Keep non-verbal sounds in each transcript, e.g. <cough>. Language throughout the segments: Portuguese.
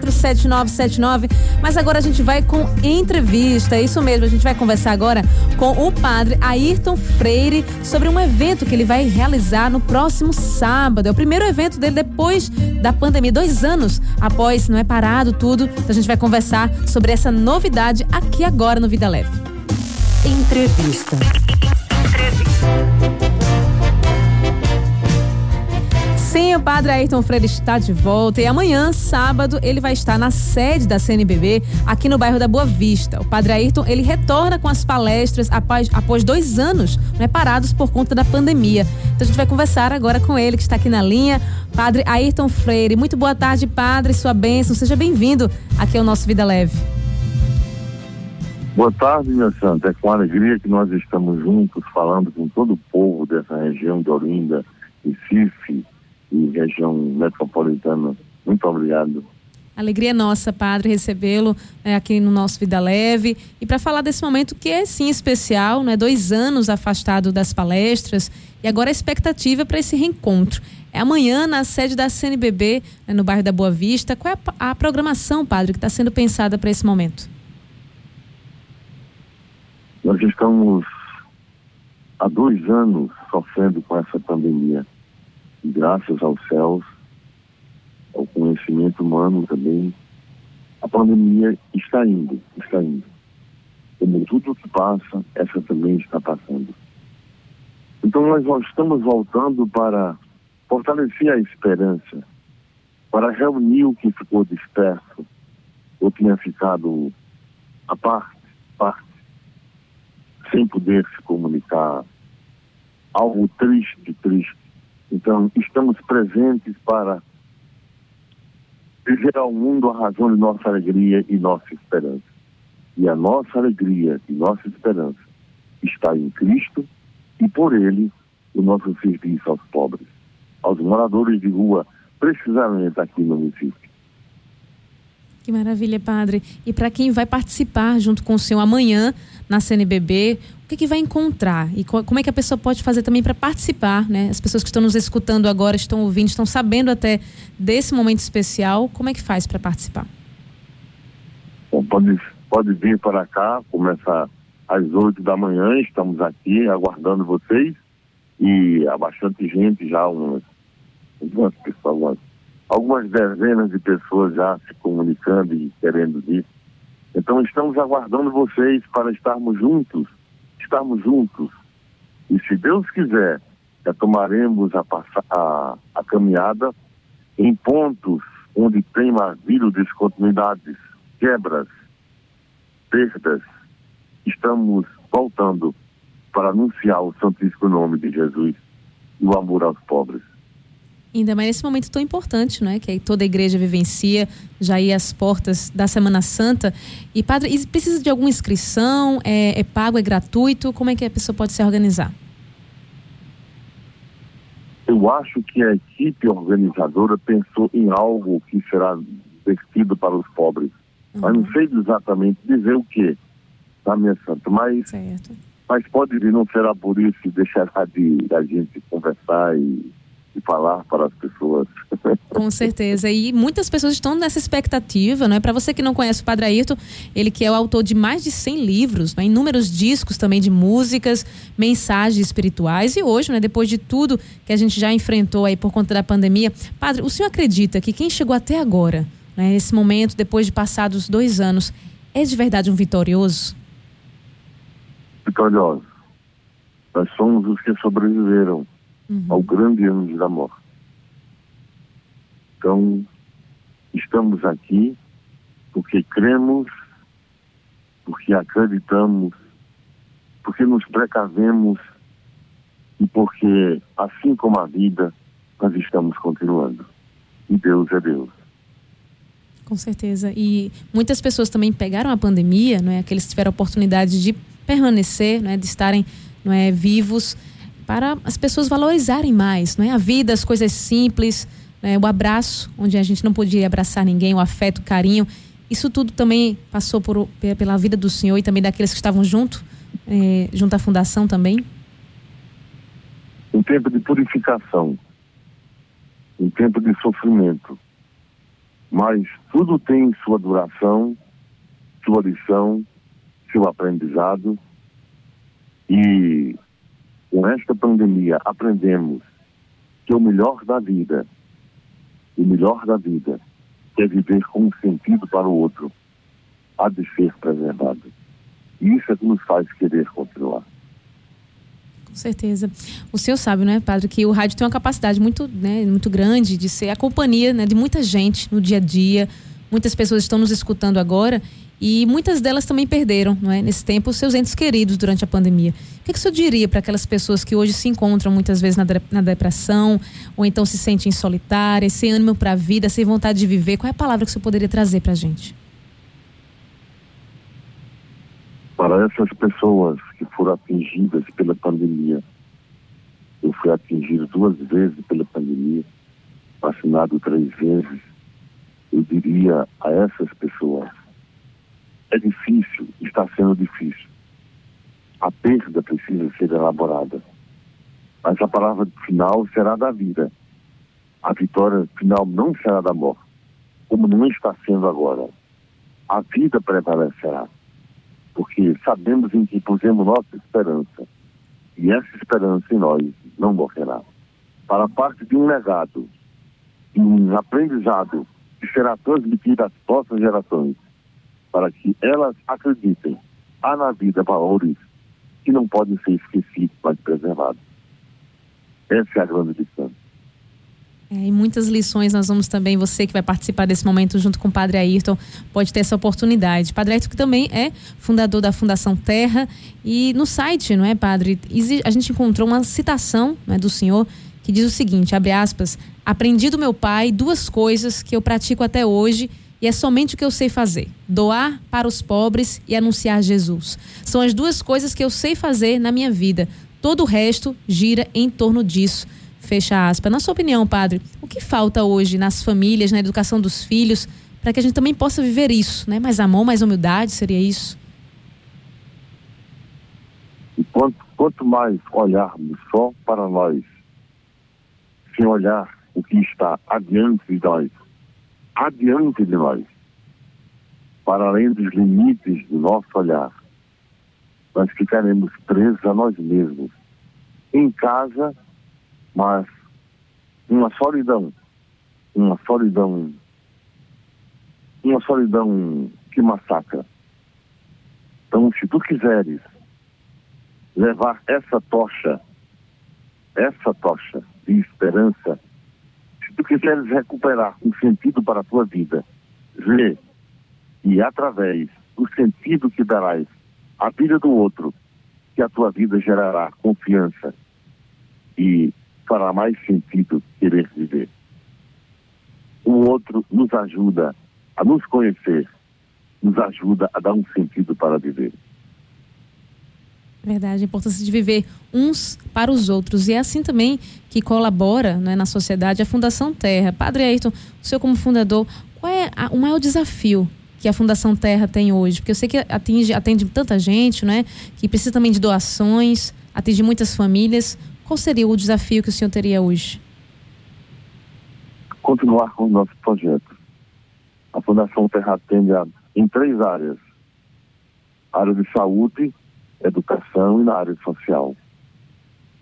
347979. Mas agora a gente vai com entrevista. É isso mesmo, a gente vai conversar agora com o padre Ayrton Freire sobre um evento que ele vai realizar no próximo sábado. É o primeiro evento dele depois da pandemia, dois anos após, não é parado tudo. Então a gente vai conversar sobre essa novidade aqui agora no Vida Leve. Entrevista. O padre Ayrton Freire está de volta e amanhã, sábado, ele vai estar na sede da CNBB, aqui no bairro da Boa Vista. O padre Ayrton, ele retorna com as palestras após, após dois anos né, parados por conta da pandemia. Então a gente vai conversar agora com ele, que está aqui na linha, padre Ayrton Freire. Muito boa tarde, padre, sua bênção. Seja bem-vindo aqui ao nosso Vida Leve. Boa tarde, minha santa. É com alegria que nós estamos juntos falando com todo o povo dessa região de Olinda, Recife, e região metropolitana. Muito obrigado. Alegria nossa, Padre, recebê-lo é, aqui no nosso Vida Leve e para falar desse momento que é sim especial, né? Dois anos afastado das palestras e agora a expectativa para esse reencontro. É amanhã na sede da CNBB, né, no bairro da Boa Vista. Qual é a, a programação, Padre, que está sendo pensada para esse momento? Nós estamos há dois anos sofrendo com essa pandemia graças aos céus, ao conhecimento humano também, a pandemia está indo, está indo. Como tudo que passa, essa também está passando. Então nós estamos voltando para fortalecer a esperança, para reunir o que ficou disperso, ou tinha ficado a parte, parte, sem poder se comunicar. Algo triste, triste então, estamos presentes para dizer ao mundo a razão de nossa alegria e nossa esperança. E a nossa alegria e nossa esperança está em Cristo e por Ele o nosso serviço aos pobres, aos moradores de rua, precisamente aqui no município. Que maravilha, padre. E para quem vai participar junto com o senhor amanhã na CNBB, o que, que vai encontrar? E como é que a pessoa pode fazer também para participar? Né? As pessoas que estão nos escutando agora, estão ouvindo, estão sabendo até desse momento especial. Como é que faz para participar? Bom, pode, pode vir para cá, começa às oito da manhã, estamos aqui aguardando vocês e há bastante gente já, umas, umas pessoas, algumas dezenas de pessoas já se comunicando e querendo vir. Então estamos aguardando vocês para estarmos juntos, estarmos juntos. E se Deus quiser, tomaremos a, a, a caminhada em pontos onde tem havido descontinuidades, quebras, perdas. Estamos voltando para anunciar o santíssimo nome de Jesus e o amor aos pobres. Ainda mais nesse momento tão importante, não é? Que toda a igreja vivencia, já aí as portas da Semana Santa. E, padre, e precisa de alguma inscrição? É, é pago, é gratuito? Como é que a pessoa pode se organizar? Eu acho que a equipe organizadora pensou em algo que será vestido para os pobres. Uhum. Mas não sei exatamente dizer o que, tá, minha santa? Mas, certo. mas pode vir, não será por isso que deixará de a gente conversar e e falar para as pessoas. <laughs> Com certeza. E muitas pessoas estão nessa expectativa, não é? Para você que não conhece o Padre Ayrton, ele que é o autor de mais de 100 livros, né? inúmeros discos também de músicas, mensagens espirituais. E hoje, né, depois de tudo que a gente já enfrentou aí por conta da pandemia, Padre, o senhor acredita que quem chegou até agora, né, nesse momento, depois de passados dois anos, é de verdade um vitorioso? Vitorioso. Nós somos os que sobreviveram uhum. ao grande ano da morte. Então, estamos aqui porque cremos, porque acreditamos, porque nos precavemos e porque, assim como a vida, nós estamos continuando. E Deus é Deus. Com certeza. E muitas pessoas também pegaram a pandemia, não é? Aqueles que tiveram a oportunidade de permanecer, não é? De estarem, não é? Vivos para as pessoas valorizarem mais, não é? A vida, as coisas simples, né? o abraço, onde a gente não podia abraçar ninguém, o afeto, o carinho. Isso tudo também passou por, pela vida do senhor e também daqueles que estavam junto, é, junto à fundação também? Um tempo de purificação, um tempo de sofrimento, mas tudo tem sua duração, sua lição, seu aprendizado. E com esta pandemia aprendemos que o melhor da vida, o melhor da vida, é viver com um sentido para o outro, há de ser preservado. E isso é que nos faz querer continuar. Com certeza. O senhor sabe, né, padre, que o rádio tem uma capacidade muito, né, muito grande de ser a companhia né, de muita gente no dia a dia. Muitas pessoas estão nos escutando agora e muitas delas também perderam, não é, nesse tempo, seus entes queridos durante a pandemia. O que, que o senhor diria para aquelas pessoas que hoje se encontram muitas vezes na, na depressão, ou então se sentem solitárias, sem ânimo para a vida, sem vontade de viver? Qual é a palavra que o senhor poderia trazer para a gente? Para essas pessoas que foram atingidas pela pandemia, eu fui atingido duas vezes pela pandemia, vacinado três vezes, eu diria a essas pessoas é difícil, está sendo difícil. A perda precisa ser elaborada. Mas a palavra final será da vida. A vitória final não será da morte, como não está sendo agora. A vida prevalecerá. Porque sabemos em que pusemos nossa esperança. E essa esperança em nós não morrerá. Para parte de um legado, de um aprendizado que será transmitido às próximas gerações para que elas acreditem. Há na vida valores que não podem ser esquecidos, mas preservados. Essa é a grande lição. É, e muitas lições nós vamos também, você que vai participar desse momento junto com o Padre Ayrton, pode ter essa oportunidade. Padre Ayrton que também é fundador da Fundação Terra e no site, não é, Padre, a gente encontrou uma citação né, do senhor que diz o seguinte, abre aspas, aprendi do meu pai duas coisas que eu pratico até hoje e é somente o que eu sei fazer: doar para os pobres e anunciar Jesus. São as duas coisas que eu sei fazer na minha vida. Todo o resto gira em torno disso. Fecha aspas. Na sua opinião, padre, o que falta hoje nas famílias, na educação dos filhos, para que a gente também possa viver isso, né? Mais amor, mais humildade, seria isso? E quanto, quanto mais olharmos só para nós, sem olhar o que está adiante de nós, adiante de nós, para além dos limites do nosso olhar. Nós ficaremos presos a nós mesmos, em casa, mas uma solidão, uma solidão, uma solidão que massacra. Então, se tu quiseres levar essa tocha, essa tocha de esperança tu quiseres recuperar um sentido para a tua vida, vê e através do sentido que darás à vida do outro, que a tua vida gerará confiança e fará mais sentido querer viver. O outro nos ajuda a nos conhecer, nos ajuda a dar um sentido para viver. Verdade, a importância de viver uns para os outros. E é assim também que colabora né, na sociedade a Fundação Terra. Padre Ayrton, o senhor como fundador, qual é a, o maior desafio que a Fundação Terra tem hoje? Porque eu sei que atinge, atende tanta gente, né? Que precisa também de doações, atende muitas famílias. Qual seria o desafio que o senhor teria hoje? Continuar com o nosso projeto. A Fundação Terra atende a, em três áreas. A área de saúde, educação e na área social.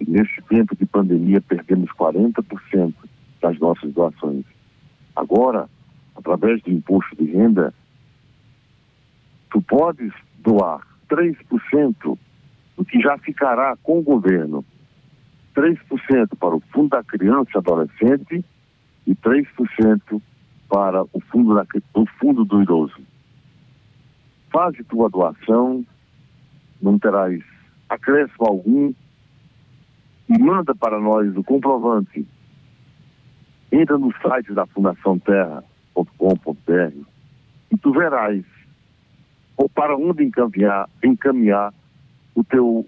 E nesse tempo de pandemia, perdemos 40% das nossas doações. Agora, através do imposto de renda, tu podes doar 3% do que já ficará com o governo. 3% para o Fundo da Criança e Adolescente e 3% para o fundo, da, o fundo do Idoso. Faz tua doação, não terás acréscimo algum e manda para nós o comprovante. Entra no site da Fundação Terra.com.br e tu verás ou para onde encaminhar, encaminhar o teu,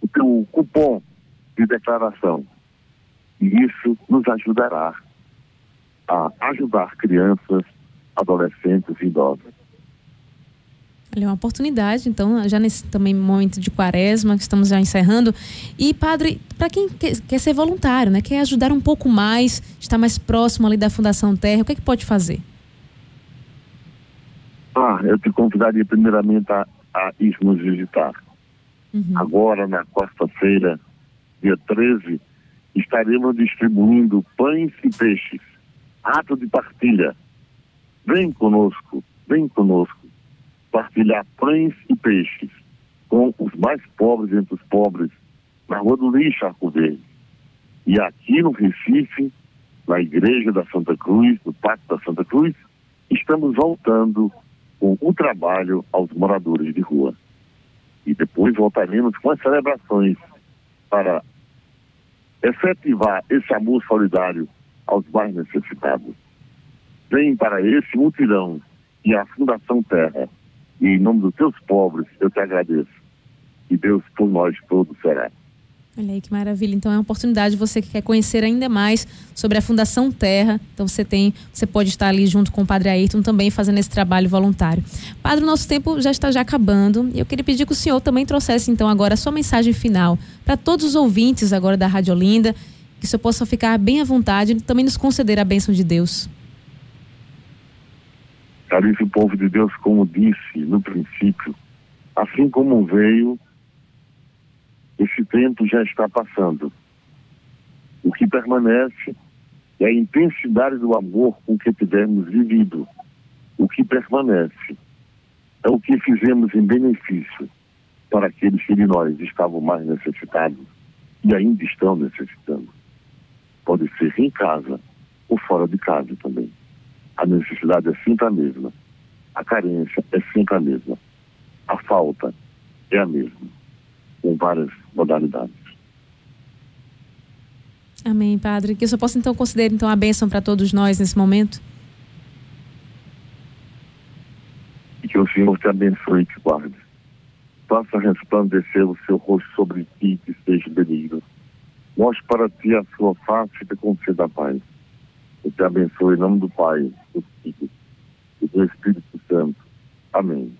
o teu cupom de declaração. E isso nos ajudará a ajudar crianças, adolescentes e idosos. É uma oportunidade, então, já nesse também momento de quaresma, que estamos já encerrando. E, padre, para quem quer, quer, ser voluntário, né, quer ajudar um pouco mais, estar mais próximo ali da Fundação Terra, o que é que pode fazer? eu te convidaria primeiramente a, a ir nos visitar. Uhum. Agora, na quarta-feira, dia 13, estaremos distribuindo pães e peixes. Ato de partilha. Vem conosco, vem conosco. Partilhar pães e peixes com os mais pobres entre os pobres, na Rua do Lixo, Arco Verde. E aqui no Recife, na Igreja da Santa Cruz, no Pacto da Santa Cruz, estamos voltando com o trabalho aos moradores de rua. E depois voltaremos com as celebrações para efetivar esse amor solidário aos mais necessitados. Vem para esse mutirão e a Fundação Terra. E em nome dos teus pobres, eu te agradeço. E Deus por nós todos será. Olha aí que maravilha. Então é uma oportunidade você que quer conhecer ainda mais sobre a Fundação Terra. Então você tem, você pode estar ali junto com o Padre Ayrton também fazendo esse trabalho voluntário. Padre, o nosso tempo já está já acabando e eu queria pedir que o senhor também trouxesse então agora a sua mensagem final para todos os ouvintes agora da Rádio Olinda, que o senhor possa ficar bem à vontade e também nos conceder a bênção de Deus. Caríssimo povo de Deus, como disse no princípio, assim como veio esse tempo já está passando. O que permanece é a intensidade do amor com que tivermos vivido. O que permanece é o que fizemos em benefício para aqueles que de nós estavam mais necessitados e ainda estão necessitando. Pode ser em casa ou fora de casa também. A necessidade é sempre a mesma. A carência é sempre a mesma. A falta é a mesma com várias modalidades. Amém, Padre. Que eu só possa então considerar então a bênção para todos nós nesse momento. E que o Senhor te abençoe e te guarde. Faça resplandecer o seu rosto sobre ti que esteja benigno. Mostre para ti a sua face e te conceda a paz. Eu te abençoe em nome do Pai, do Filho e do Espírito Santo. Amém.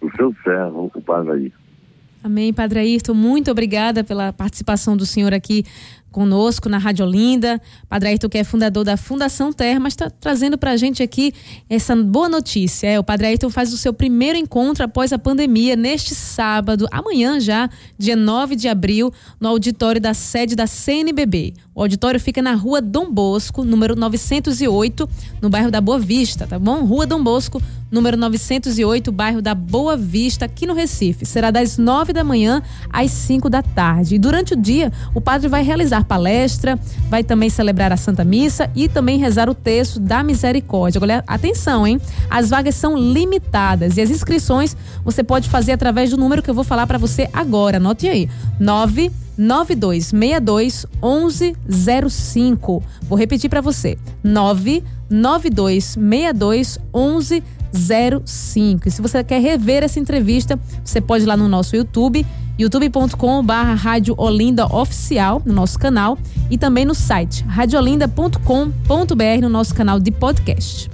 O seu servo, o Pai Ayrton. Amém, Padre Ayrton. Muito obrigada pela participação do senhor aqui conosco na Rádio Olinda. Padre Ayrton, que é fundador da Fundação Terra, mas está trazendo para a gente aqui essa boa notícia. É, o Padre Ayrton faz o seu primeiro encontro após a pandemia neste sábado, amanhã já, dia 9 de abril, no auditório da sede da CNBB. O auditório fica na rua Dom Bosco, número 908, no bairro da Boa Vista, tá bom? Rua Dom Bosco, número 908, bairro da Boa Vista, aqui no Recife. Será das 9 da manhã às 5 da tarde. E durante o dia, o padre vai realizar palestra, vai também celebrar a Santa Missa e também rezar o texto da misericórdia. Olha, atenção, hein? As vagas são limitadas e as inscrições você pode fazer através do número que eu vou falar para você agora. Anote aí: 9 9262 1105. Vou repetir para você: 99262 1105. E se você quer rever essa entrevista, você pode ir lá no nosso YouTube youtube.com barra Rádio Olinda Oficial, no nosso canal, e também no site radiolinda.com.br, no nosso canal de podcast.